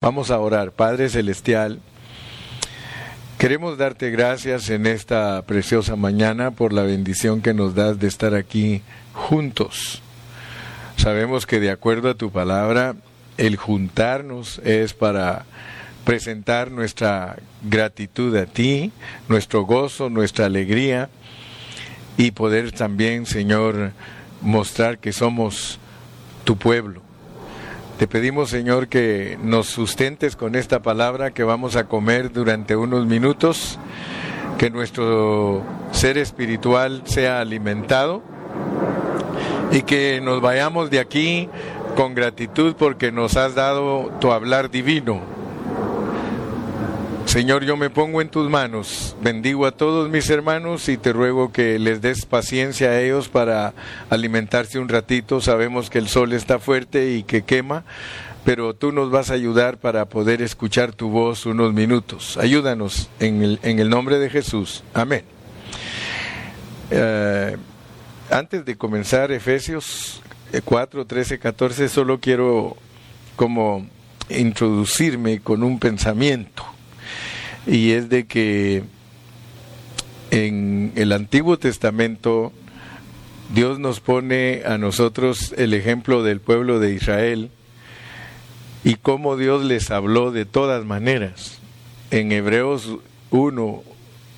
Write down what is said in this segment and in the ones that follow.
Vamos a orar. Padre Celestial, queremos darte gracias en esta preciosa mañana por la bendición que nos das de estar aquí juntos. Sabemos que de acuerdo a tu palabra, el juntarnos es para presentar nuestra gratitud a ti, nuestro gozo, nuestra alegría y poder también, Señor, mostrar que somos tu pueblo te pedimos, Señor, que nos sustentes con esta palabra que vamos a comer durante unos minutos, que nuestro ser espiritual sea alimentado y que nos vayamos de aquí con gratitud porque nos has dado tu hablar divino Señor, yo me pongo en tus manos, bendigo a todos mis hermanos y te ruego que les des paciencia a ellos para alimentarse un ratito. Sabemos que el sol está fuerte y que quema, pero tú nos vas a ayudar para poder escuchar tu voz unos minutos. Ayúdanos en el, nombre de Jesús. Amén. Eh, antes de comenzar Efesios 4, 13, 14, solo quiero como introducirme con un pensamiento y es de que en el Antiguo Testamento Dios nos pone a nosotros el ejemplo del pueblo de Israel y cómo Dios les habló de todas maneras. En Hebreos 1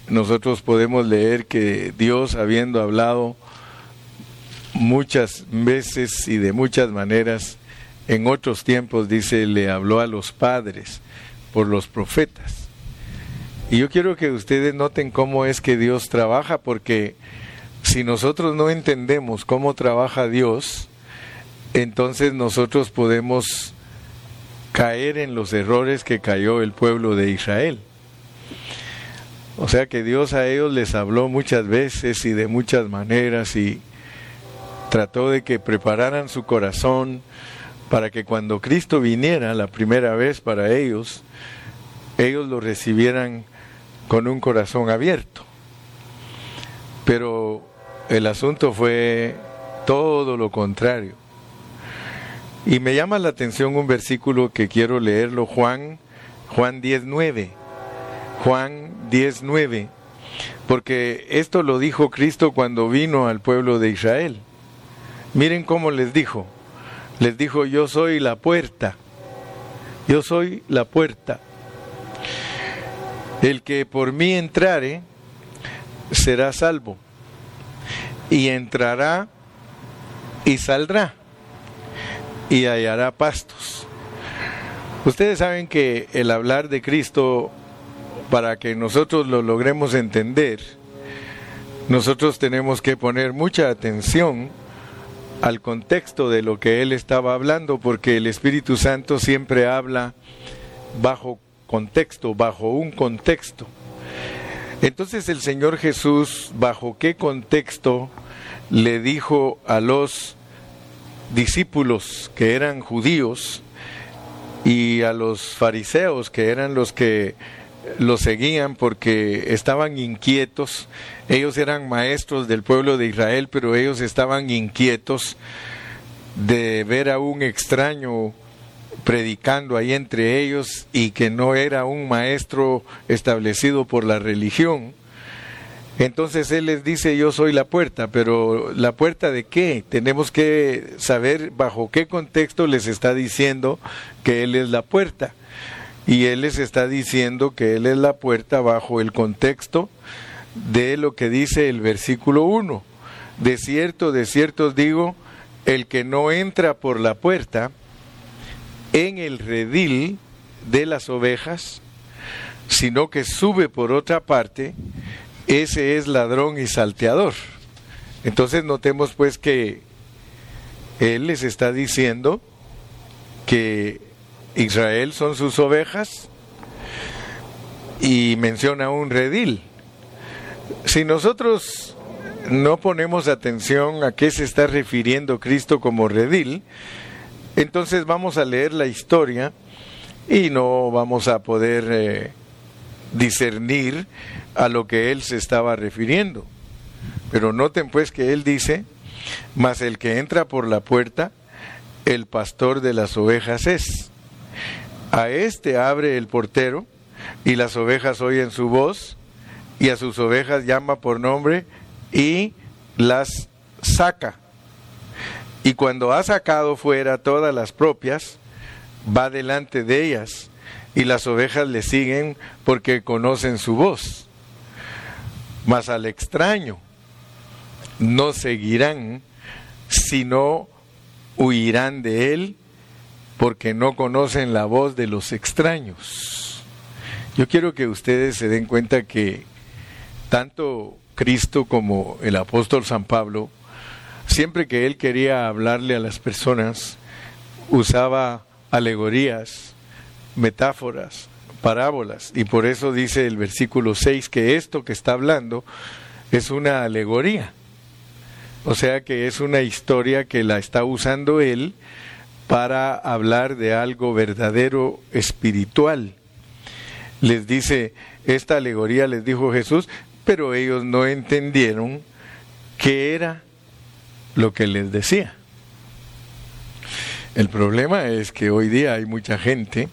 nosotros podemos leer que Dios habiendo hablado muchas veces y de muchas maneras, en otros tiempos dice, le habló a los padres por los profetas. Y yo quiero que ustedes noten cómo es que Dios trabaja, porque si nosotros no entendemos cómo trabaja Dios, entonces nosotros podemos caer en los errores que cayó el pueblo de Israel. O sea que Dios a ellos les habló muchas veces y de muchas maneras y trató de que prepararan su corazón para que cuando Cristo viniera la primera vez para ellos, ellos lo recibieran con un corazón abierto. Pero el asunto fue todo lo contrario. Y me llama la atención un versículo que quiero leerlo, Juan, Juan 19. Juan 19. Porque esto lo dijo Cristo cuando vino al pueblo de Israel. Miren cómo les dijo. Les dijo, yo soy la puerta. Yo soy la puerta. El que por mí entrare será salvo, y entrará y saldrá, y hallará pastos. Ustedes saben que el hablar de Cristo, para que nosotros lo logremos entender, nosotros tenemos que poner mucha atención al contexto de lo que él estaba hablando, porque el Espíritu Santo siempre habla bajo contexto, bajo un contexto. Entonces el Señor Jesús, bajo qué contexto le dijo a los discípulos que eran judíos y a los fariseos que eran los que lo seguían porque estaban inquietos. Ellos eran maestros del pueblo de Israel, pero ellos estaban inquietos de ver a un extraño predicando ahí entre ellos y que no era un maestro establecido por la religión. Entonces él les dice, yo soy la puerta, pero ¿la puerta de qué? Tenemos que saber bajo qué contexto les está diciendo que él es la puerta. Y él les está diciendo que él es la puerta bajo el contexto de lo que dice el versículo 1. De cierto, de cierto os digo, el que no entra por la puerta, en el redil de las ovejas, sino que sube por otra parte, ese es ladrón y salteador. Entonces notemos pues que él les está diciendo que Israel son sus ovejas y menciona un redil. Si nosotros no ponemos atención a qué se está refiriendo Cristo como redil, entonces vamos a leer la historia y no vamos a poder eh, discernir a lo que él se estaba refiriendo. Pero noten pues que él dice, mas el que entra por la puerta, el pastor de las ovejas es. A este abre el portero y las ovejas oyen su voz y a sus ovejas llama por nombre y las saca. Y cuando ha sacado fuera todas las propias, va delante de ellas y las ovejas le siguen porque conocen su voz. Mas al extraño no seguirán, sino huirán de él porque no conocen la voz de los extraños. Yo quiero que ustedes se den cuenta que tanto Cristo como el apóstol San Pablo, siempre que él quería hablarle a las personas, usaba alegorías, metáforas, parábolas. Y por eso dice el versículo 6 que esto que está hablando es una alegoría. O sea que es una historia que la está usando él para hablar de algo verdadero espiritual. Les dice, esta alegoría les dijo Jesús, pero ellos no entendieron qué era lo que les decía. El problema es que hoy día hay mucha gente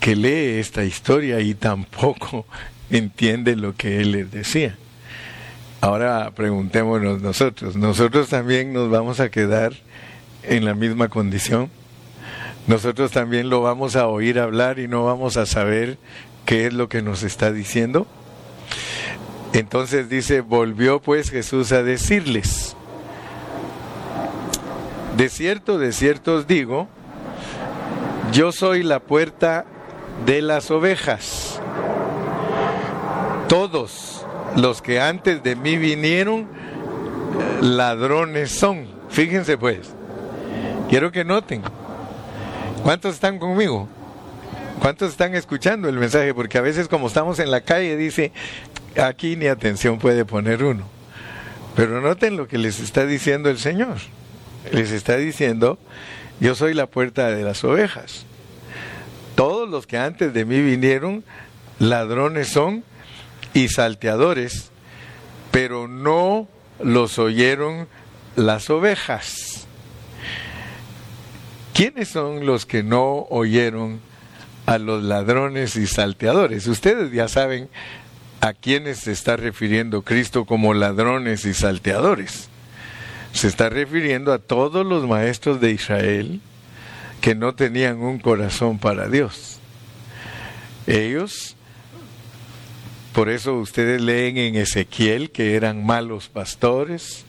que lee esta historia y tampoco entiende lo que él les decía. Ahora preguntémonos nosotros, ¿nosotros también nos vamos a quedar en la misma condición? ¿Nosotros también lo vamos a oír hablar y no vamos a saber qué es lo que nos está diciendo? Entonces dice, volvió pues Jesús a decirles, de cierto, de cierto os digo, yo soy la puerta de las ovejas. Todos los que antes de mí vinieron, ladrones son. Fíjense pues, quiero que noten. ¿Cuántos están conmigo? ¿Cuántos están escuchando el mensaje? Porque a veces como estamos en la calle dice, aquí ni atención puede poner uno. Pero noten lo que les está diciendo el Señor. Les está diciendo, yo soy la puerta de las ovejas. Todos los que antes de mí vinieron, ladrones son y salteadores, pero no los oyeron las ovejas. ¿Quiénes son los que no oyeron a los ladrones y salteadores? Ustedes ya saben a quiénes se está refiriendo Cristo como ladrones y salteadores. Se está refiriendo a todos los maestros de Israel que no tenían un corazón para Dios. Ellos, por eso ustedes leen en Ezequiel que eran malos pastores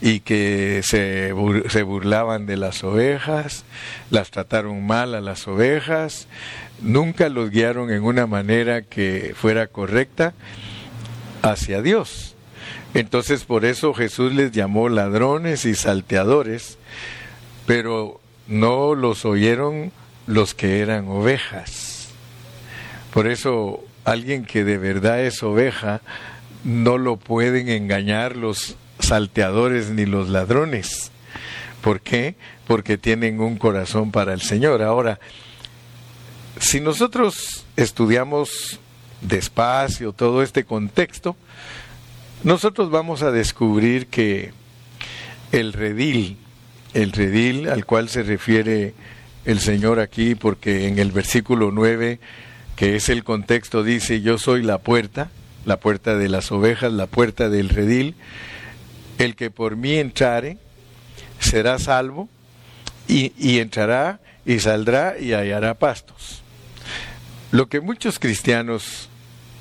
y que se, se burlaban de las ovejas, las trataron mal a las ovejas, nunca los guiaron en una manera que fuera correcta hacia Dios. Entonces por eso Jesús les llamó ladrones y salteadores, pero no los oyeron los que eran ovejas. Por eso alguien que de verdad es oveja, no lo pueden engañar los salteadores ni los ladrones. ¿Por qué? Porque tienen un corazón para el Señor. Ahora, si nosotros estudiamos despacio todo este contexto, nosotros vamos a descubrir que el redil, el redil al cual se refiere el Señor aquí, porque en el versículo 9, que es el contexto, dice, yo soy la puerta, la puerta de las ovejas, la puerta del redil, el que por mí entrare será salvo y, y entrará y saldrá y hallará pastos. Lo que muchos cristianos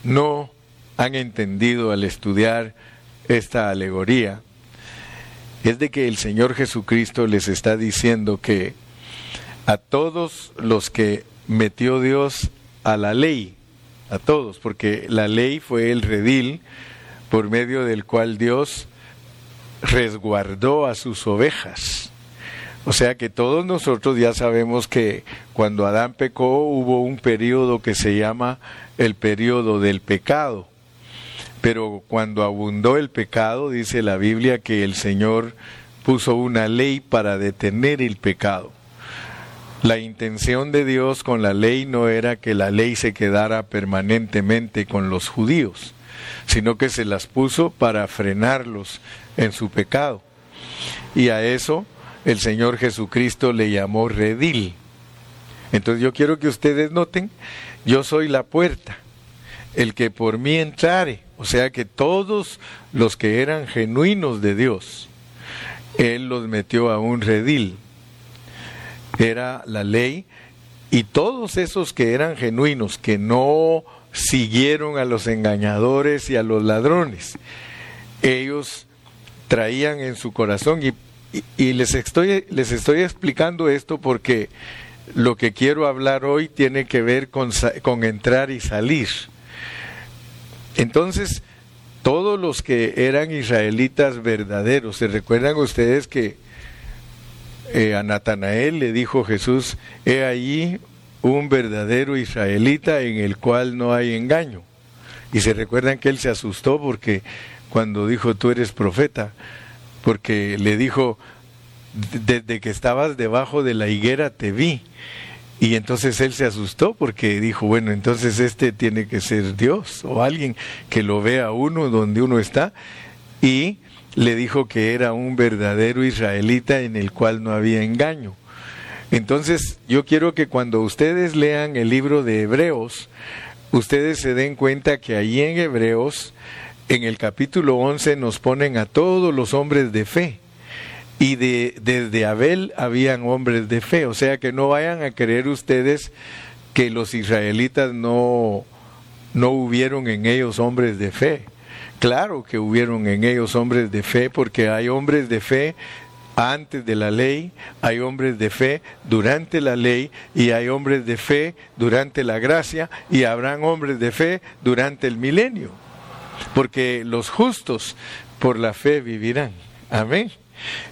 no han entendido al estudiar esta alegoría es de que el Señor Jesucristo les está diciendo que a todos los que metió Dios a la ley, a todos, porque la ley fue el redil por medio del cual Dios resguardó a sus ovejas. O sea que todos nosotros ya sabemos que cuando Adán pecó hubo un periodo que se llama el periodo del pecado. Pero cuando abundó el pecado, dice la Biblia que el Señor puso una ley para detener el pecado. La intención de Dios con la ley no era que la ley se quedara permanentemente con los judíos, sino que se las puso para frenarlos en su pecado. Y a eso el Señor Jesucristo le llamó redil. Entonces yo quiero que ustedes noten, yo soy la puerta, el que por mí entrare, o sea que todos los que eran genuinos de Dios, Él los metió a un redil. Era la ley y todos esos que eran genuinos, que no siguieron a los engañadores y a los ladrones, ellos traían en su corazón y, les, estoy, les estoy explicando esto porque lo que quiero hablar hoy tiene que ver con, con entrar y salir. Entonces, todos los que eran israelitas verdaderos, ¿se recuerdan ustedes que eh, a Natanael le dijo Jesús, he allí un verdadero israelita en el cual no hay engaño? Y se recuerdan que él se asustó porque cuando dijo tú eres profeta, porque le dijo, desde que estabas debajo de la higuera te vi. Y entonces él se asustó porque dijo, bueno, entonces este tiene que ser Dios o alguien que lo vea uno donde uno está. Y le dijo que era un verdadero israelita en el cual no había engaño. Entonces yo quiero que cuando ustedes lean el libro de Hebreos, ustedes se den cuenta que ahí en Hebreos, en el capítulo 11, nos ponen a todos los hombres de fe y de, desde Abel habían hombres de fe. O sea que no vayan a creer ustedes que los israelitas no, no hubieron en ellos hombres de fe. Claro que hubieron en ellos hombres de fe porque hay hombres de fe antes de la ley, hay hombres de fe durante la ley y hay hombres de fe durante la gracia y habrán hombres de fe durante el milenio. Porque los justos por la fe vivirán. Amén.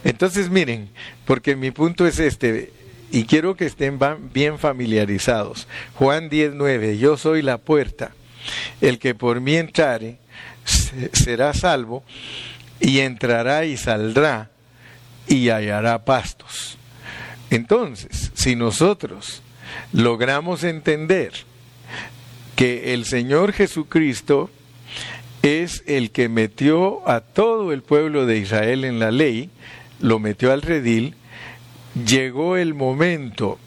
Entonces miren, porque mi punto es este, y quiero que estén bien familiarizados. Juan 19, yo soy la puerta, el que por mí entrare será salvo, y entrará y saldrá y hallará pastos. Entonces, si nosotros logramos entender que el Señor Jesucristo es el que metió a todo el pueblo de Israel en la ley, lo metió al redil, llegó el momento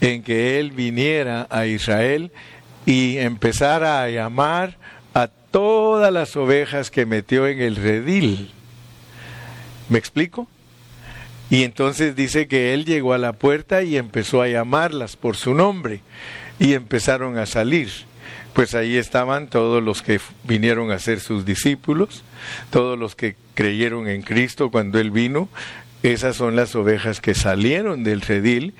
en que él viniera a Israel y empezara a llamar a todas las ovejas que metió en el redil. ¿Me explico? Y entonces dice que él llegó a la puerta y empezó a llamarlas por su nombre y empezaron a salir pues ahí estaban todos los que vinieron a ser sus discípulos, todos los que creyeron en Cristo cuando Él vino. Esas son las ovejas que salieron del redil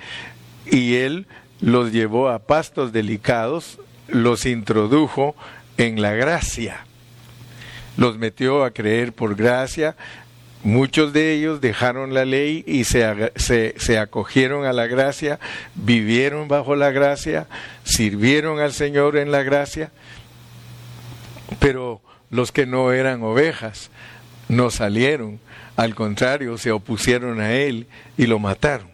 y Él los llevó a pastos delicados, los introdujo en la gracia, los metió a creer por gracia, Muchos de ellos dejaron la ley y se, se, acogieron a la gracia, vivieron bajo la gracia, sirvieron al Señor en la gracia, pero los que no eran ovejas no salieron, al contrario, se opusieron a Él y lo mataron.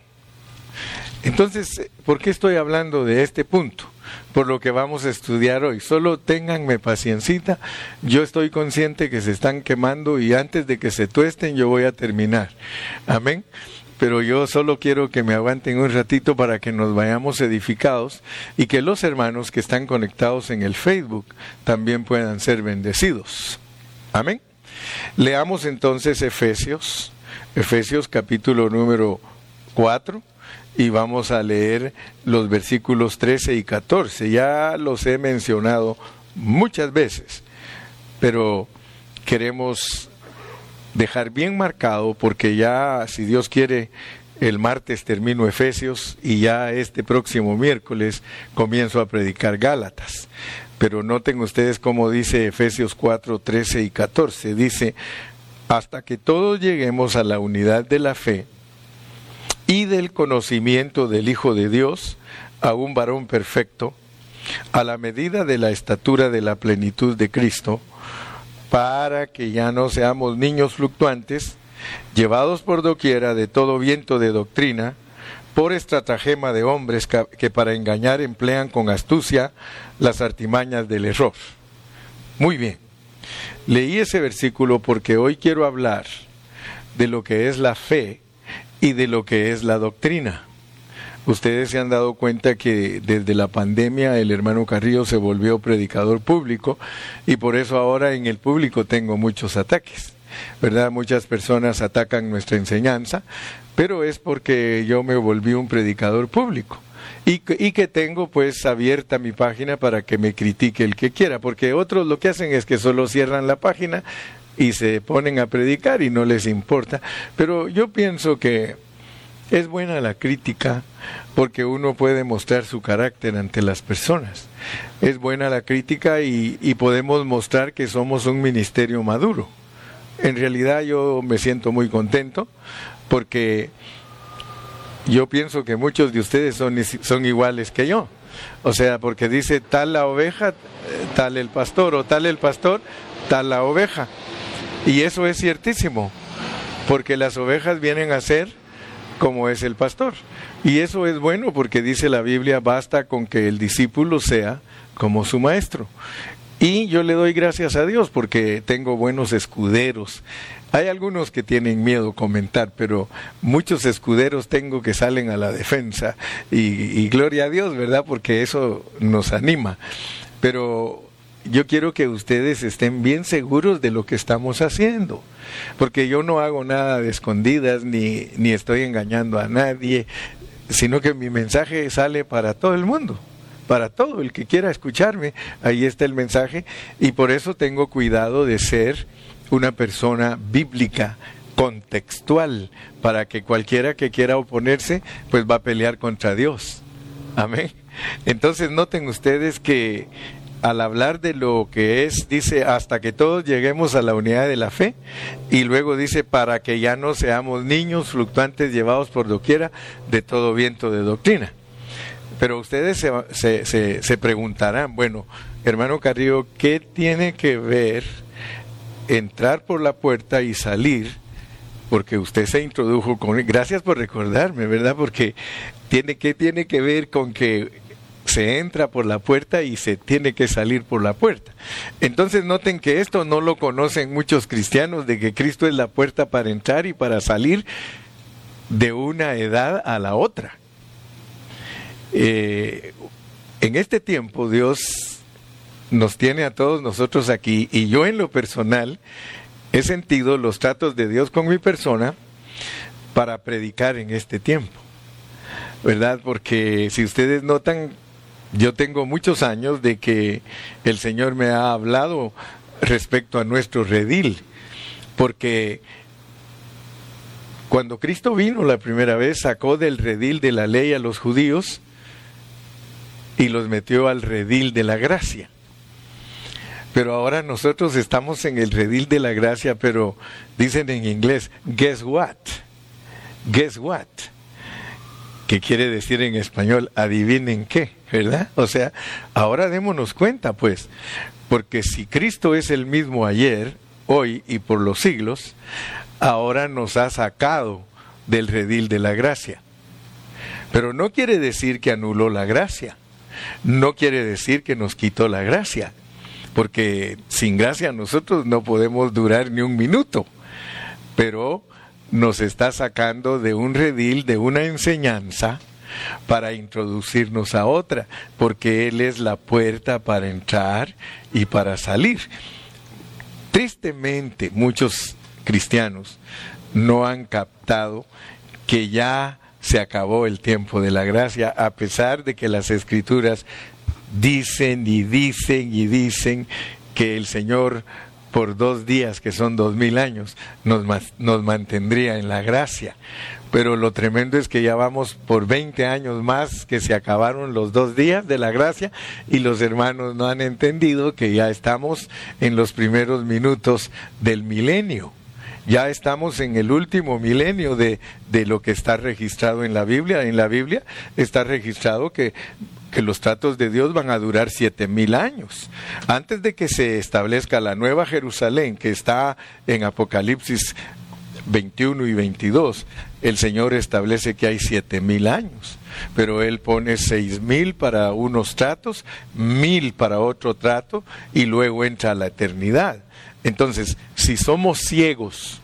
Entonces, ¿por qué estoy hablando de este punto? Por lo que vamos a estudiar hoy. Solo ténganme paciencita. Yo estoy consciente que se están quemando y antes de que se tuesten yo voy a terminar. Amén. Pero yo solo quiero que me aguanten un ratito para que nos vayamos edificados y que los hermanos que están conectados en el Facebook también puedan ser bendecidos. Amén. Leamos entonces Efesios, Efesios capítulo número 4 y vamos a leer los versículos 13 y 14. Ya los he mencionado muchas veces, pero queremos dejar bien marcado porque ya, si Dios quiere, el martes termino Efesios y ya este próximo miércoles comienzo a predicar Gálatas. Pero noten ustedes cómo dice Efesios 4, 13 y 14. Dice, hasta que todos lleguemos a la unidad de la fe y del conocimiento del Hijo de Dios a un varón perfecto, a la medida de la estatura de la plenitud de Cristo, para que ya no seamos niños fluctuantes, llevados por doquiera de todo viento de doctrina, por estratagema de hombres que para engañar emplean con astucia las artimañas del error. Muy bien, leí ese versículo porque hoy quiero hablar de lo que es la fe y de lo que es la doctrina. Ustedes se han dado cuenta que desde la pandemia el hermano Carrillo se volvió predicador público y por eso ahora en el público tengo muchos ataques. ¿Verdad? Muchas personas atacan nuestra enseñanza, pero es porque yo me volví un predicador público. Y, y, que tengo pues abierta mi página para que me critique el que quiera, porque otros lo que hacen es que solo cierran la página y se ponen a predicar y no les importa. Pero yo pienso que es buena la crítica porque uno puede mostrar su carácter ante las personas. Es buena la crítica y, podemos mostrar que somos un ministerio maduro. En realidad yo me siento muy contento porque yo pienso que muchos de ustedes son, son iguales que yo. O sea, porque dice tal la oveja, tal el pastor, o tal el pastor, tal la oveja. Y eso es ciertísimo, porque las ovejas vienen a ser como es el pastor. Y eso es bueno porque dice la Biblia, basta con que el discípulo sea como su maestro. Y yo le doy gracias a Dios porque tengo buenos escuderos. Hay algunos que tienen miedo comentar, pero muchos escuderos tengo que salen a la defensa. Y, y gloria a Dios, ¿verdad? Porque eso nos anima. Pero yo quiero que ustedes estén bien seguros de lo que estamos haciendo, porque yo no hago nada de escondidas ni, ni estoy engañando a nadie, sino que mi mensaje sale para todo el mundo, para todo el que quiera escucharme, ahí está el mensaje y por eso tengo cuidado de ser una persona bíblica, contextual, para que cualquiera que quiera oponerse, pues va a pelear contra Dios. Amén. Entonces noten ustedes que al hablar de lo que es, dice, hasta que todos lleguemos a la unidad de la fe, y luego dice, para que ya no seamos niños fluctuantes llevados por doquiera de todo viento de doctrina. Pero ustedes se, se, se, preguntarán, bueno, hermano Carrillo, ¿qué tiene que ver entrar por la puerta y salir? Porque usted se introdujo con... Gracias por recordarme, ¿verdad? Porque tiene, ¿qué tiene que ver con que se entra por la puerta y se tiene que salir por la puerta. Entonces noten que esto no lo conocen muchos cristianos, de que Cristo es la puerta para entrar y para salir de una edad a la otra. Eh, en este tiempo Dios nos tiene a todos nosotros aquí y yo en lo personal he sentido los tratos de Dios con mi persona para predicar en este tiempo. ¿Verdad? Porque si ustedes notan, yo tengo muchos años de que el Señor me ha hablado respecto a nuestro redil, porque cuando Cristo vino la primera vez sacó del redil de la ley a los judíos y los metió al redil de la gracia. Pero ahora nosotros estamos en el redil de la gracia, pero dicen en inglés, guess what? Guess what? ¿Qué quiere decir en español, adivinen qué, ¿verdad? O sea, ahora démonos cuenta, pues, porque si Cristo es el mismo ayer, hoy y por los siglos, ahora nos ha sacado del redil de la gracia. Pero no quiere decir que anuló la gracia, no quiere decir que nos quitó la gracia, porque sin gracia nosotros no podemos durar ni un minuto, pero nos está sacando de un redil, de una enseñanza, para introducirnos a otra, porque Él es la puerta para entrar y para salir. Tristemente, muchos cristianos no han captado que ya se acabó el tiempo de la gracia, a pesar de que las escrituras dicen y dicen y dicen que el Señor por dos días, que son dos mil años, nos, nos mantendría en la gracia. Pero lo tremendo es que ya vamos por 20 años más que se acabaron los dos días de la gracia y los hermanos no han entendido que ya estamos en los primeros minutos del milenio ya estamos en el último milenio de, de, lo que está registrado en la Biblia. En la Biblia está registrado que que los tratos de Dios van a durar siete mil años. Antes de que se establezca la nueva Jerusalén, que está en Apocalipsis 21 y 22, el Señor establece que hay siete mil años, pero Él pone seis mil para unos tratos, mil para otro trato, y luego entra la eternidad. Entonces, si somos ciegos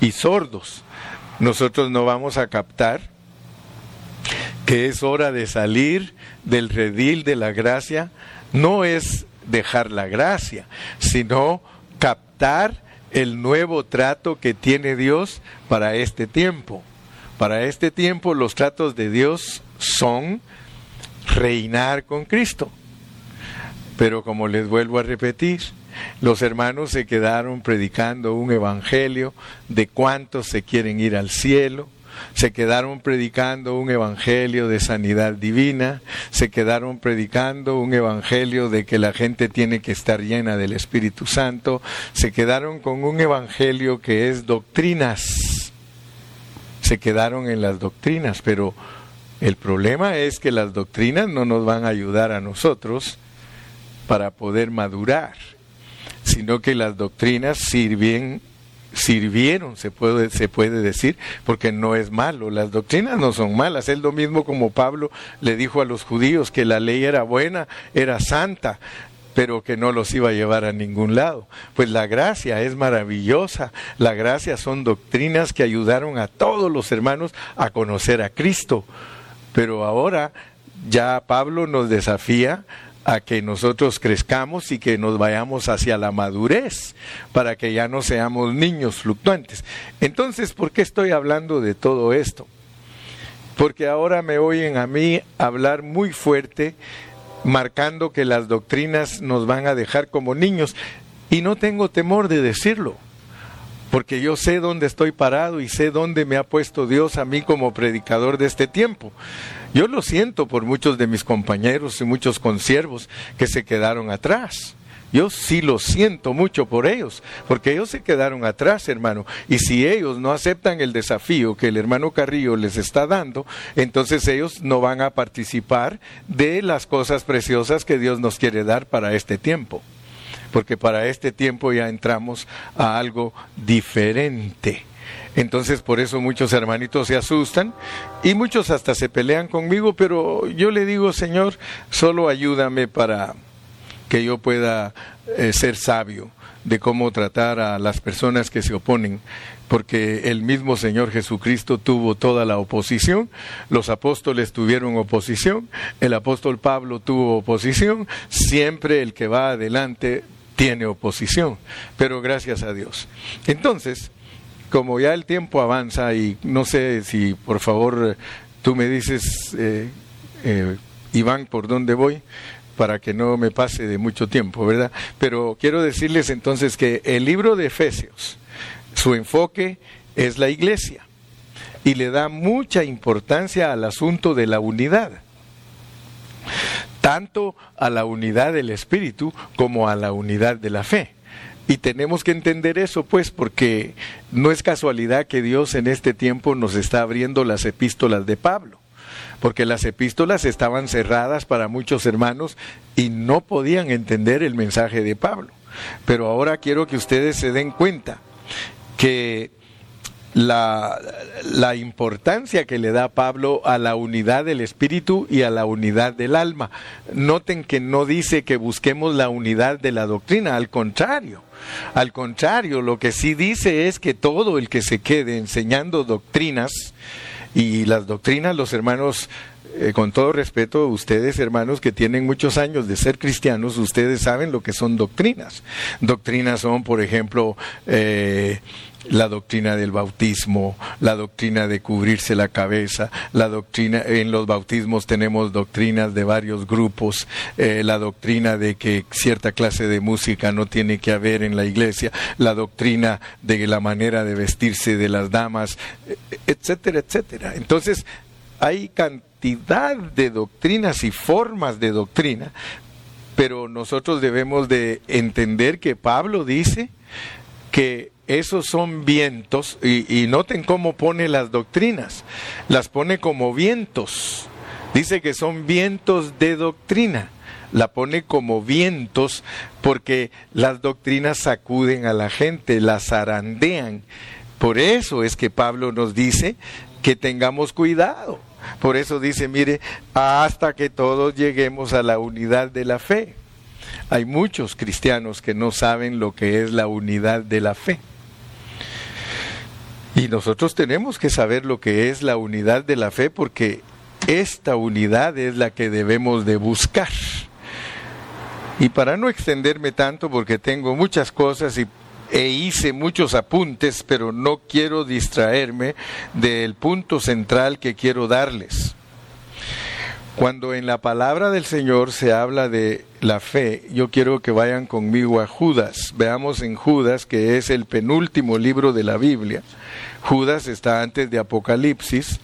y sordos, nosotros no vamos a captar que es hora de salir del redil de la gracia, no es dejar la gracia, sino captar el nuevo trato que tiene Dios para este tiempo. Para este tiempo los tratos de Dios son reinar con Cristo. Pero como les vuelvo a repetir, los hermanos se quedaron predicando un evangelio de cuántos se quieren ir al cielo, se quedaron predicando un evangelio de sanidad divina, se quedaron predicando un evangelio de que la gente tiene que estar llena del Espíritu Santo, se quedaron con un evangelio que es doctrinas, se quedaron en las doctrinas, pero el problema es que las doctrinas no nos van a ayudar a nosotros para poder madurar, sino que las doctrinas sirven sirvieron, se puede, se puede decir, porque no es malo, las doctrinas no son malas, es lo mismo como Pablo le dijo a los judíos que la ley era buena, era santa, pero que no los iba a llevar a ningún lado. Pues la gracia es maravillosa, la gracia son doctrinas que ayudaron a todos los hermanos a conocer a Cristo, pero ahora ya Pablo nos desafía a que nosotros crezcamos y que nos vayamos hacia la madurez, para que ya no seamos niños fluctuantes. Entonces, ¿por qué estoy hablando de todo esto? Porque ahora me oyen a mí hablar muy fuerte, marcando que las doctrinas nos van a dejar como niños, y no tengo temor de decirlo porque yo sé dónde estoy parado y sé dónde me ha puesto Dios a mí como predicador de este tiempo. Yo lo siento por muchos de mis compañeros y muchos consiervos que se quedaron atrás. Yo sí lo siento mucho por ellos, porque ellos se quedaron atrás, hermano. Y si ellos no aceptan el desafío que el hermano Carrillo les está dando, entonces ellos no van a participar de las cosas preciosas que Dios nos quiere dar para este tiempo porque para este tiempo ya entramos a algo diferente. Entonces por eso muchos hermanitos se asustan y muchos hasta se pelean conmigo, pero yo le digo, Señor, solo ayúdame para que yo pueda eh, ser sabio de cómo tratar a las personas que se oponen, porque el mismo Señor Jesucristo tuvo toda la oposición, los apóstoles tuvieron oposición, el apóstol Pablo tuvo oposición, siempre el que va adelante tiene oposición, pero gracias a Dios. Entonces, como ya el tiempo avanza y no sé si por favor tú me dices, eh, eh, Iván, por dónde voy, para que no me pase de mucho tiempo, ¿verdad? Pero quiero decirles entonces que el libro de Efesios, su enfoque es la iglesia y le da mucha importancia al asunto de la unidad tanto a la unidad del espíritu como a la unidad de la fe. Y tenemos que entender eso, pues, porque no es casualidad que Dios en este tiempo nos está abriendo las epístolas de Pablo, porque las epístolas estaban cerradas para muchos hermanos y no podían entender el mensaje de Pablo. Pero ahora quiero que ustedes se den cuenta que la, la, importancia que le da Pablo a la unidad del espíritu y a la unidad del alma. Noten que no dice que busquemos la unidad de la doctrina, al contrario. Al contrario, lo que sí dice es que todo el que se quede enseñando doctrinas, y las doctrinas los hermanos eh, con todo respeto, ustedes hermanos que tienen muchos años de ser cristianos, ustedes saben lo que son doctrinas. Doctrinas son, por ejemplo, eh, la doctrina del bautismo, la doctrina de cubrirse la cabeza, la doctrina, en los bautismos tenemos doctrinas de varios grupos, eh, la doctrina de que cierta clase de música no tiene que haber en la iglesia, la doctrina de la manera de vestirse de las damas, etcétera, etcétera. Entonces, hay cantidad de doctrinas y formas de doctrina, pero nosotros debemos de entender que Pablo dice que esos son vientos, y, noten cómo pone las doctrinas, las pone como vientos. Dice que son vientos de doctrina, la pone como vientos porque las doctrinas sacuden a la gente, las zarandean. Por eso es que Pablo nos dice que tengamos cuidado. Por eso dice, mire, hasta que todos lleguemos a la unidad de la fe. Hay muchos cristianos que no saben lo que es la unidad de la fe. Y nosotros tenemos que saber lo que es la unidad de la fe porque esta unidad es la que debemos de buscar. Y para no extenderme tanto, porque tengo muchas cosas y, e hice muchos apuntes, pero no quiero distraerme del punto central que quiero darles. Cuando en la palabra del Señor se habla de la fe, yo quiero que vayan conmigo a Judas. Veamos en Judas, que es el penúltimo libro de la Biblia. Judas está antes de Apocalipsis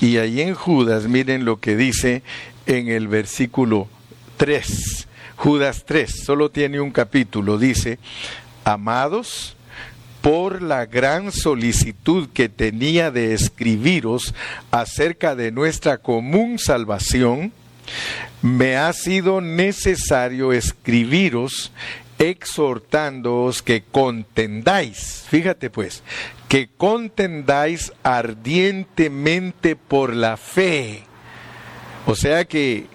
y ahí en Judas miren lo que dice en el versículo 3. Judas 3, solo tiene un capítulo, dice, amados, por la gran solicitud que tenía de escribiros acerca de nuestra común salvación, me ha sido necesario escribiros exhortándoos que contendáis, fíjate pues, que contendáis ardientemente por la fe. O sea que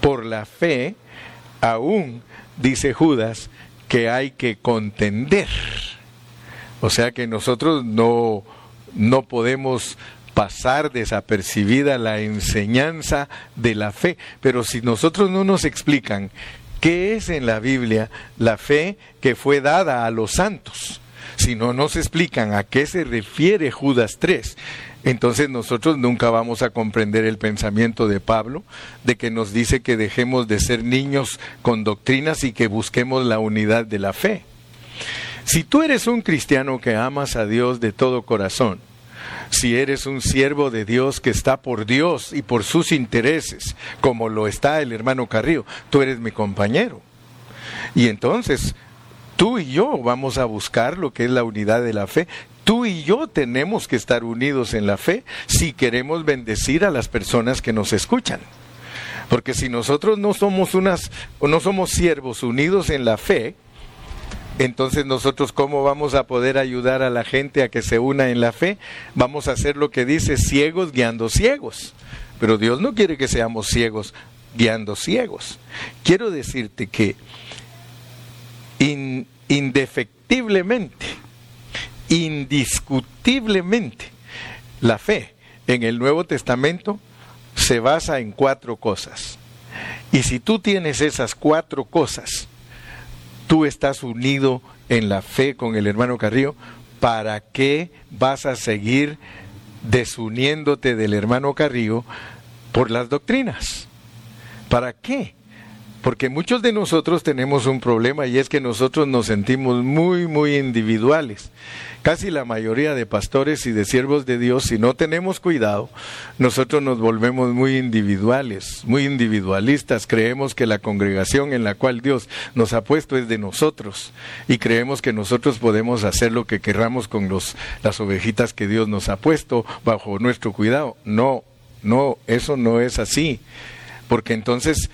por la fe, aún dice Judas, que hay que contender. O sea que nosotros no, no podemos pasar desapercibida la enseñanza de la fe, pero si nosotros no nos explican qué es en la Biblia la fe que fue dada a los santos, si no nos explican a qué se refiere Judas 3, entonces nosotros nunca vamos a comprender el pensamiento de Pablo, de que nos dice que dejemos de ser niños con doctrinas y que busquemos la unidad de la fe. Si tú eres un cristiano que amas a Dios de todo corazón, si eres un siervo de Dios que está por Dios y por sus intereses, como lo está el hermano Carrillo, tú eres mi compañero. Y entonces, tú y yo vamos a buscar lo que es la unidad de la fe. Tú y yo tenemos que estar unidos en la fe si queremos bendecir a las personas que nos escuchan. Porque si nosotros no somos unas no somos siervos unidos en la fe, entonces nosotros cómo vamos a poder ayudar a la gente a que se una en la fe? Vamos a hacer lo que dice ciegos guiando ciegos. Pero Dios no quiere que seamos ciegos guiando ciegos. Quiero decirte que indefectiblemente, indiscutiblemente, la fe en el Nuevo Testamento se basa en cuatro cosas. Y si tú tienes esas cuatro cosas, tú estás unido en la fe con el hermano Carrillo, ¿para qué vas a seguir desuniéndote del hermano Carrillo por las doctrinas? ¿Para qué? Porque muchos de nosotros tenemos un problema y es que nosotros nos sentimos muy, muy individuales. Casi la mayoría de pastores y de siervos de Dios, si no tenemos cuidado, nosotros nos volvemos muy individuales, muy individualistas. Creemos que la congregación en la cual Dios nos ha puesto es de nosotros y creemos que nosotros podemos hacer lo que querramos con los, las ovejitas que Dios nos ha puesto bajo nuestro cuidado. No, no, eso no es así. Porque entonces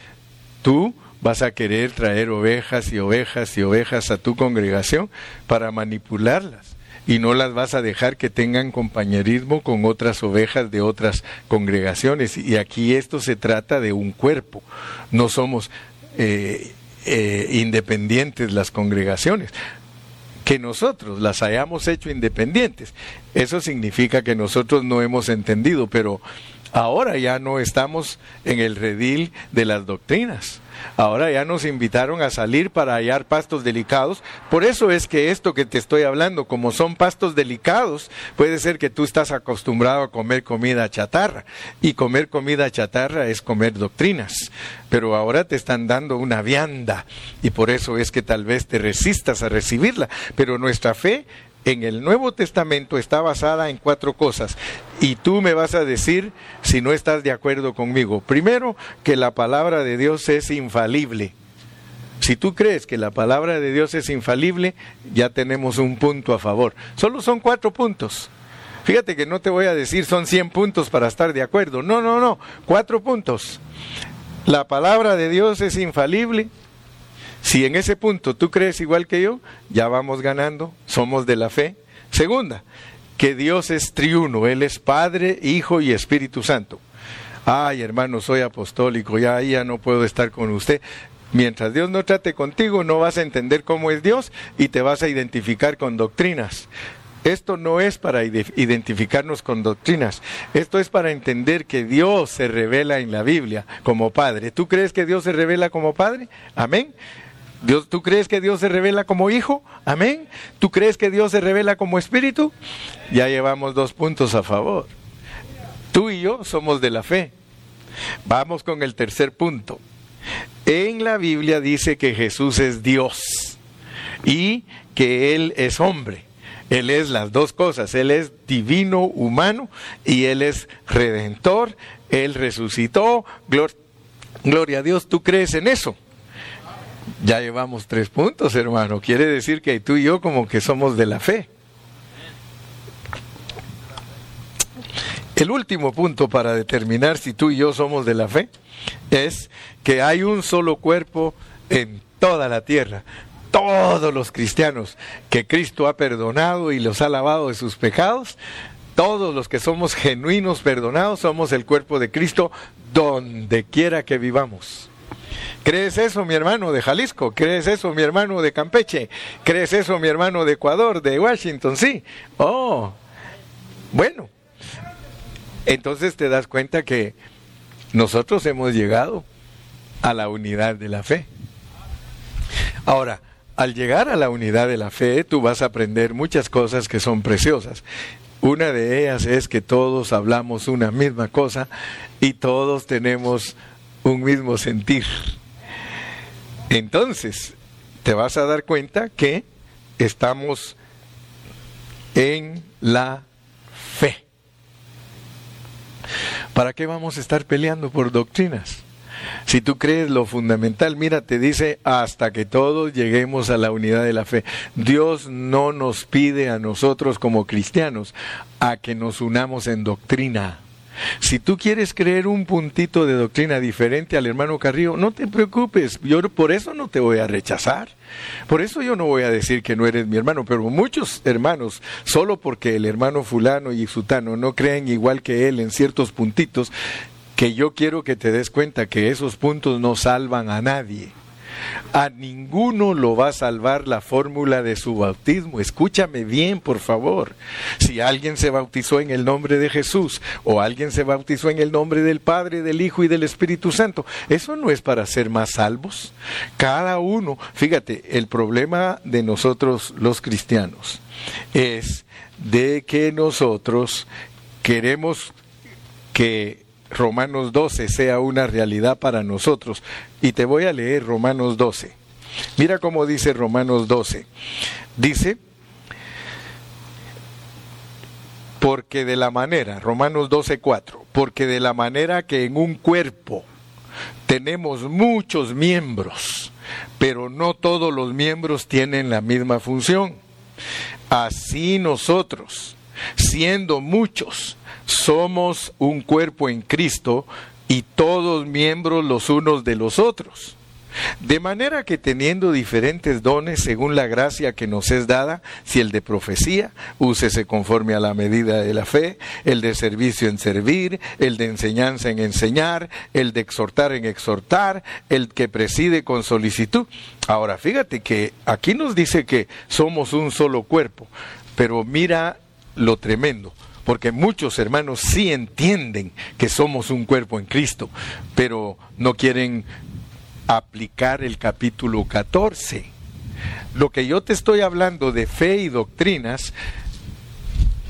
tú vas a querer traer ovejas y ovejas y ovejas a tu congregación para manipularlas y no las vas a dejar que tengan compañerismo con otras ovejas de otras congregaciones. Y aquí esto se trata de un cuerpo, no somos eh, eh, independientes las congregaciones. Que nosotros las hayamos hecho independientes, eso significa que nosotros no hemos entendido, pero ahora ya no estamos en el redil de las doctrinas Ahora ya nos invitaron a salir para hallar pastos delicados. Por eso es que esto que te estoy hablando, como son pastos delicados, puede ser que tú estás acostumbrado a comer comida chatarra. Y comer comida chatarra es comer doctrinas. Pero ahora te están dando una vianda. Y por eso es que tal vez te resistas a recibirla. Pero nuestra fe en el Nuevo Testamento está basada en cuatro cosas. Y tú me vas a decir si no estás de acuerdo conmigo. Primero, que la palabra de Dios es infalible. Si tú crees que la palabra de Dios es infalible, ya tenemos un punto a favor. Solo son cuatro puntos. Fíjate que no te voy a decir son 100 puntos para estar de acuerdo. No, no, no. Cuatro puntos. La palabra de Dios es infalible. Si en ese punto tú crees igual que yo, ya vamos ganando, somos de la fe. Segunda, que Dios es triuno, Él es Padre, Hijo y Espíritu Santo. Ay, hermano, soy apostólico, ya, ya no puedo estar con usted. Mientras Dios no trate contigo, no vas a entender cómo es Dios y te vas a identificar con doctrinas. Esto no es para identificarnos con doctrinas, esto es para entender que Dios se revela en la Biblia como Padre. ¿Tú crees que Dios se revela como Padre? Amén. Dios, ¿Tú crees que Dios se revela como Hijo? Amén. ¿Tú crees que Dios se revela como Espíritu? Ya llevamos dos puntos a favor. Tú y yo somos de la fe. Vamos con el tercer punto. En la Biblia dice que Jesús es Dios y que Él es hombre. Él es las dos cosas. Él es divino, humano y Él es redentor. Él resucitó. Gloria a Dios. ¿Tú crees en eso? Ya llevamos tres puntos, hermano. Quiere decir que tú y yo como que somos de la fe. El último punto para determinar si tú y yo somos de la fe es que hay un solo cuerpo en toda la tierra. Todos los cristianos que Cristo ha perdonado y los ha lavado de sus pecados, todos los que somos genuinos perdonados, somos el cuerpo de Cristo donde quiera que vivamos. ¿Crees eso, mi hermano de Jalisco? ¿Crees eso, mi hermano de Campeche? ¿Crees eso, mi hermano de Ecuador, de Washington? Sí. Oh, bueno, entonces te das cuenta que nosotros hemos llegado a la unidad de la fe. Ahora, al llegar a la unidad de la fe, tú vas a aprender muchas cosas que son preciosas. Una de ellas es que todos hablamos una misma cosa y todos tenemos un mismo sentir. Entonces, te vas a dar cuenta que estamos en la fe. ¿Para qué vamos a estar peleando por doctrinas? Si tú crees lo fundamental, mira, te dice hasta que todos lleguemos a la unidad de la fe. Dios no nos pide a nosotros como cristianos a que nos unamos en doctrina. Si tú quieres creer un puntito de doctrina diferente al hermano Carrillo, no te preocupes, yo por eso no te voy a rechazar. Por eso yo no voy a decir que no eres mi hermano, pero muchos hermanos, solo porque el hermano fulano y sutano no creen igual que él en ciertos puntitos, que yo quiero que te des cuenta que esos puntos no salvan a nadie. A ninguno lo va a salvar la fórmula de su bautismo. Escúchame bien, por favor. Si alguien se bautizó en el nombre de Jesús o alguien se bautizó en el nombre del Padre, del Hijo y del Espíritu Santo, eso no es para ser más salvos. Cada uno, fíjate, el problema de nosotros los cristianos es de que nosotros queremos que Romanos 12 sea una realidad para nosotros. Y te voy a leer Romanos 12. Mira cómo dice Romanos 12. Dice, porque de la manera, Romanos 12, 4, porque de la manera que en un cuerpo tenemos muchos miembros, pero no todos los miembros tienen la misma función. Así nosotros, siendo muchos, somos un cuerpo en Cristo y todos miembros los unos de los otros. De manera que teniendo diferentes dones según la gracia que nos es dada, si el de profecía, úsese conforme a la medida de la fe, el de servicio en servir, el de enseñanza en enseñar, el de exhortar en exhortar, el que preside con solicitud. Ahora, fíjate que aquí nos dice que somos un solo cuerpo, pero mira lo tremendo porque muchos hermanos sí entienden que somos un cuerpo en Cristo, pero no quieren aplicar el capítulo 14. Lo que yo te estoy hablando de fe y doctrinas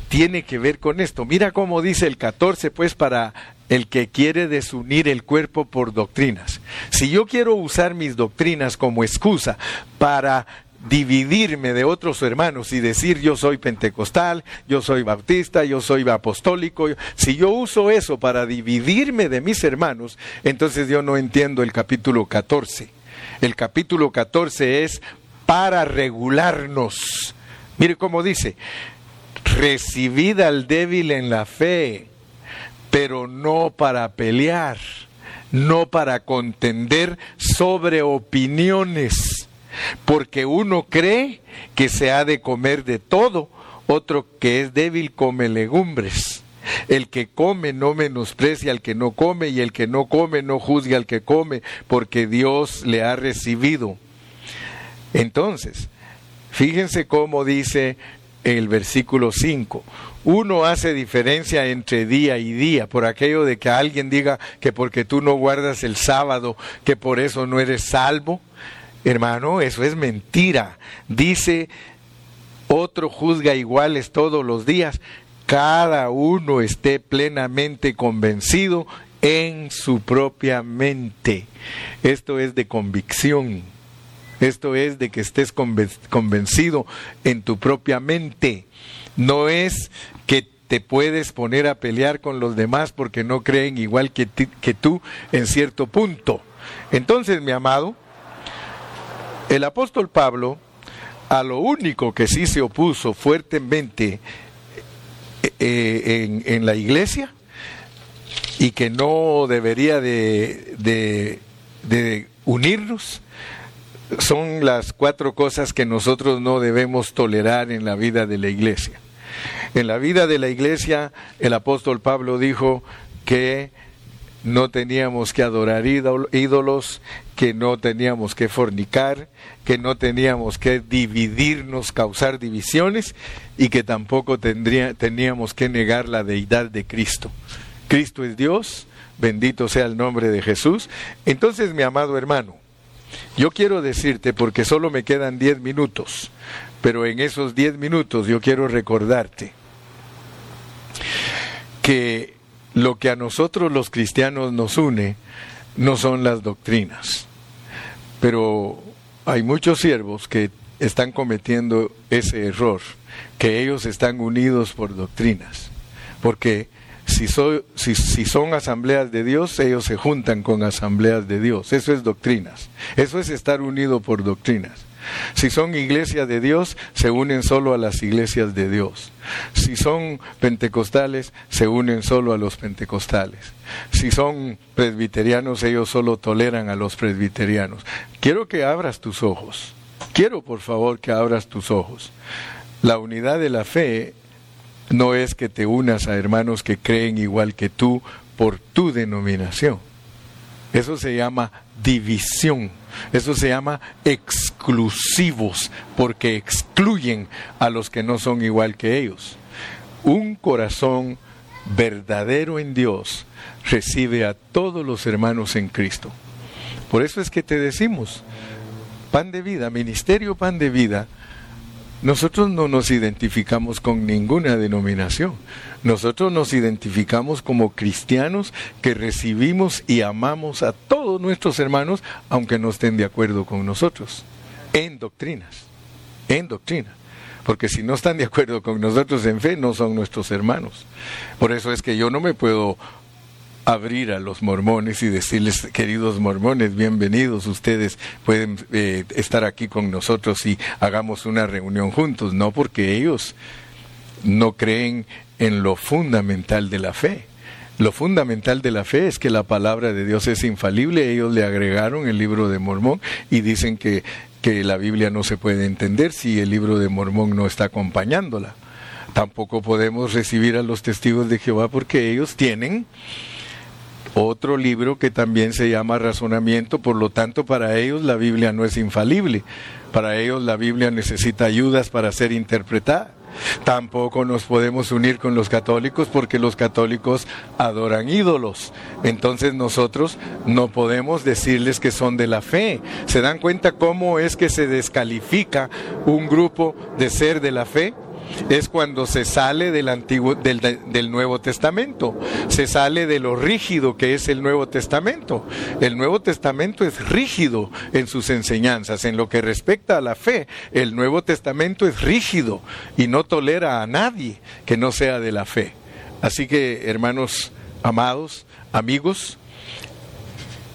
tiene que ver con esto. Mira cómo dice el 14, pues para el que quiere desunir el cuerpo por doctrinas. Si yo quiero usar mis doctrinas como excusa para dividirme de otros hermanos y decir yo soy pentecostal, yo soy bautista, yo soy apostólico, si yo uso eso para dividirme de mis hermanos, entonces yo no entiendo el capítulo 14. El capítulo 14 es para regularnos. Mire cómo dice, recibid al débil en la fe, pero no para pelear, no para contender sobre opiniones porque uno cree que se ha de comer de todo, otro que es débil come legumbres. El que come no menosprecia al que no come y el que no come no juzga al que come, porque Dios le ha recibido. Entonces, fíjense cómo dice el versículo 5. Uno hace diferencia entre día y día, por aquello de que alguien diga que porque tú no guardas el sábado, que por eso no eres salvo. Hermano, eso es mentira. Dice, otro juzga iguales todos los días. Cada uno esté plenamente convencido en su propia mente. Esto es de convicción. Esto es de que estés convencido en tu propia mente. No es que te puedes poner a pelear con los demás porque no creen igual que, que tú en cierto punto. Entonces, mi amado, el apóstol Pablo a lo único que sí se opuso fuertemente eh, eh, en, la iglesia y que no debería de, de, de unirnos son las cuatro cosas que nosotros no debemos tolerar en la vida de la iglesia. En la vida de la iglesia, el apóstol Pablo dijo que no teníamos que adorar ídolos, que no teníamos que fornicar, que no teníamos que dividirnos, causar divisiones y que tampoco tendría, teníamos que negar la deidad de Cristo. Cristo es Dios, bendito sea el nombre de Jesús. Entonces, mi amado hermano, yo quiero decirte, porque solo me quedan diez minutos, pero en esos diez minutos yo quiero recordarte que lo que a nosotros los cristianos nos une no son las doctrinas, pero hay muchos siervos que están cometiendo ese error, que ellos están unidos por doctrinas, porque si, si, son asambleas de Dios, ellos se juntan con asambleas de Dios. Eso es doctrinas. Eso es estar unido por doctrinas. Si son iglesias de Dios, se unen solo a las iglesias de Dios. Si son pentecostales, se unen solo a los pentecostales. Si son presbiterianos, ellos solo toleran a los presbiterianos. Quiero que abras tus ojos. Quiero, por favor, que abras tus ojos. La unidad de la fe no es que te unas a hermanos que creen igual que tú por tu denominación. Eso se llama división. Eso se llama exclusivos, porque excluyen a los que no son igual que ellos. Un corazón verdadero en Dios recibe a todos los hermanos en Cristo. Por eso es que te decimos, pan de vida, ministerio pan de vida, nosotros no nos identificamos con ninguna denominación. Nosotros nos identificamos como cristianos que recibimos y amamos a todos nuestros hermanos, aunque no estén de acuerdo con nosotros, en doctrinas, en doctrina. Porque si no están de acuerdo con nosotros en fe, no son nuestros hermanos. Por eso es que yo no me puedo abrir a los mormones y decirles, queridos mormones, bienvenidos, ustedes pueden eh, estar aquí con nosotros y hagamos una reunión juntos, no porque ellos no creen en lo fundamental de la fe. Lo fundamental de la fe es que la palabra de Dios es infalible. Ellos le agregaron el libro de Mormón y dicen que, que la Biblia no se puede entender si el libro de Mormón no está acompañándola. Tampoco podemos recibir a los testigos de Jehová porque ellos tienen otro libro que también se llama razonamiento, por lo tanto para ellos la Biblia no es infalible, para ellos la Biblia necesita ayudas para ser interpretada. Tampoco nos podemos unir con los católicos porque los católicos adoran ídolos. Entonces nosotros no podemos decirles que son de la fe. ¿Se dan cuenta cómo es que se descalifica un grupo de ser de la fe? Es cuando se sale del antiguo del, del, Nuevo Testamento, se sale de lo rígido que es el Nuevo Testamento. El Nuevo Testamento es rígido en sus enseñanzas, en lo que respecta a la fe. El Nuevo Testamento es rígido y no tolera a nadie que no sea de la fe. Así que, hermanos amados, amigos,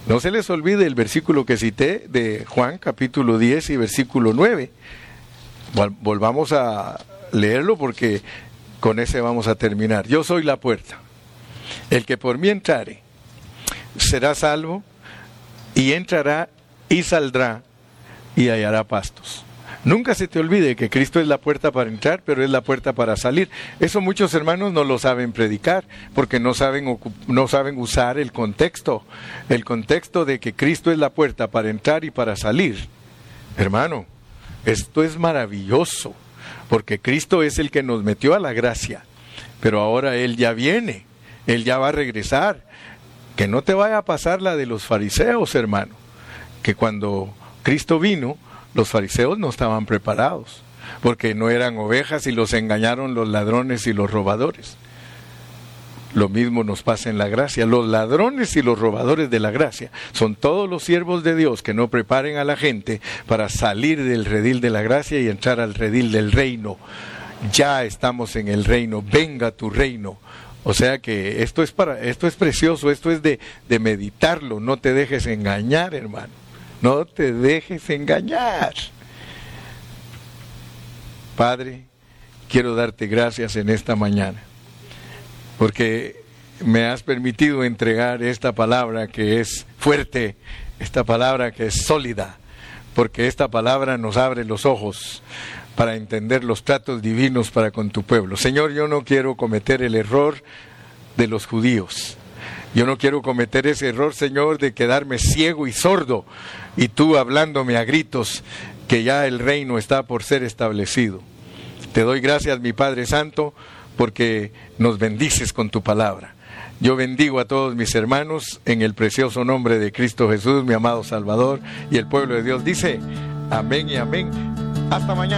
no se les olvide el versículo que cité de Juan capítulo 10 y versículo 9. Volvamos a leerlo porque con ese vamos a terminar. Yo soy la puerta. El que por mí entrare será salvo y entrará y saldrá y hallará pastos. Nunca se te olvide que Cristo es la puerta para entrar, pero es la puerta para salir. Eso muchos hermanos no lo saben predicar, porque no saben, no saben usar el contexto, el contexto de que Cristo es la puerta para entrar y para salir. Hermano, esto es maravilloso. Porque Cristo es el que nos metió a la gracia, pero ahora Él ya viene, Él ya va a regresar. Que no te vaya a pasar la de los fariseos, hermano, que cuando Cristo vino, los fariseos no estaban preparados, porque no eran ovejas y los engañaron los ladrones y los robadores. Lo mismo nos pasa en la gracia. Los ladrones y los robadores de la gracia son todos los siervos de Dios que no preparen a la gente para salir del redil de la gracia y entrar al redil del reino. Ya estamos en el reino, venga tu reino. O sea que esto es para, esto es precioso, esto es de, de meditarlo, no te dejes engañar, hermano. No te dejes engañar. Padre, quiero darte gracias en esta mañana porque me has permitido entregar esta palabra que es fuerte, esta palabra que es sólida, porque esta palabra nos abre los ojos para entender los tratos divinos para con tu pueblo. Señor, yo no quiero cometer el error de los judíos. Yo no quiero cometer ese error, Señor, de quedarme ciego y sordo y tú hablándome a gritos que ya el reino está por ser establecido. Te doy gracias, mi Padre Santo, porque nos bendices con tu palabra. Yo bendigo a todos mis hermanos en el precioso nombre de Cristo Jesús, mi amado Salvador, y el pueblo de Dios dice, amén y amén. Hasta mañana.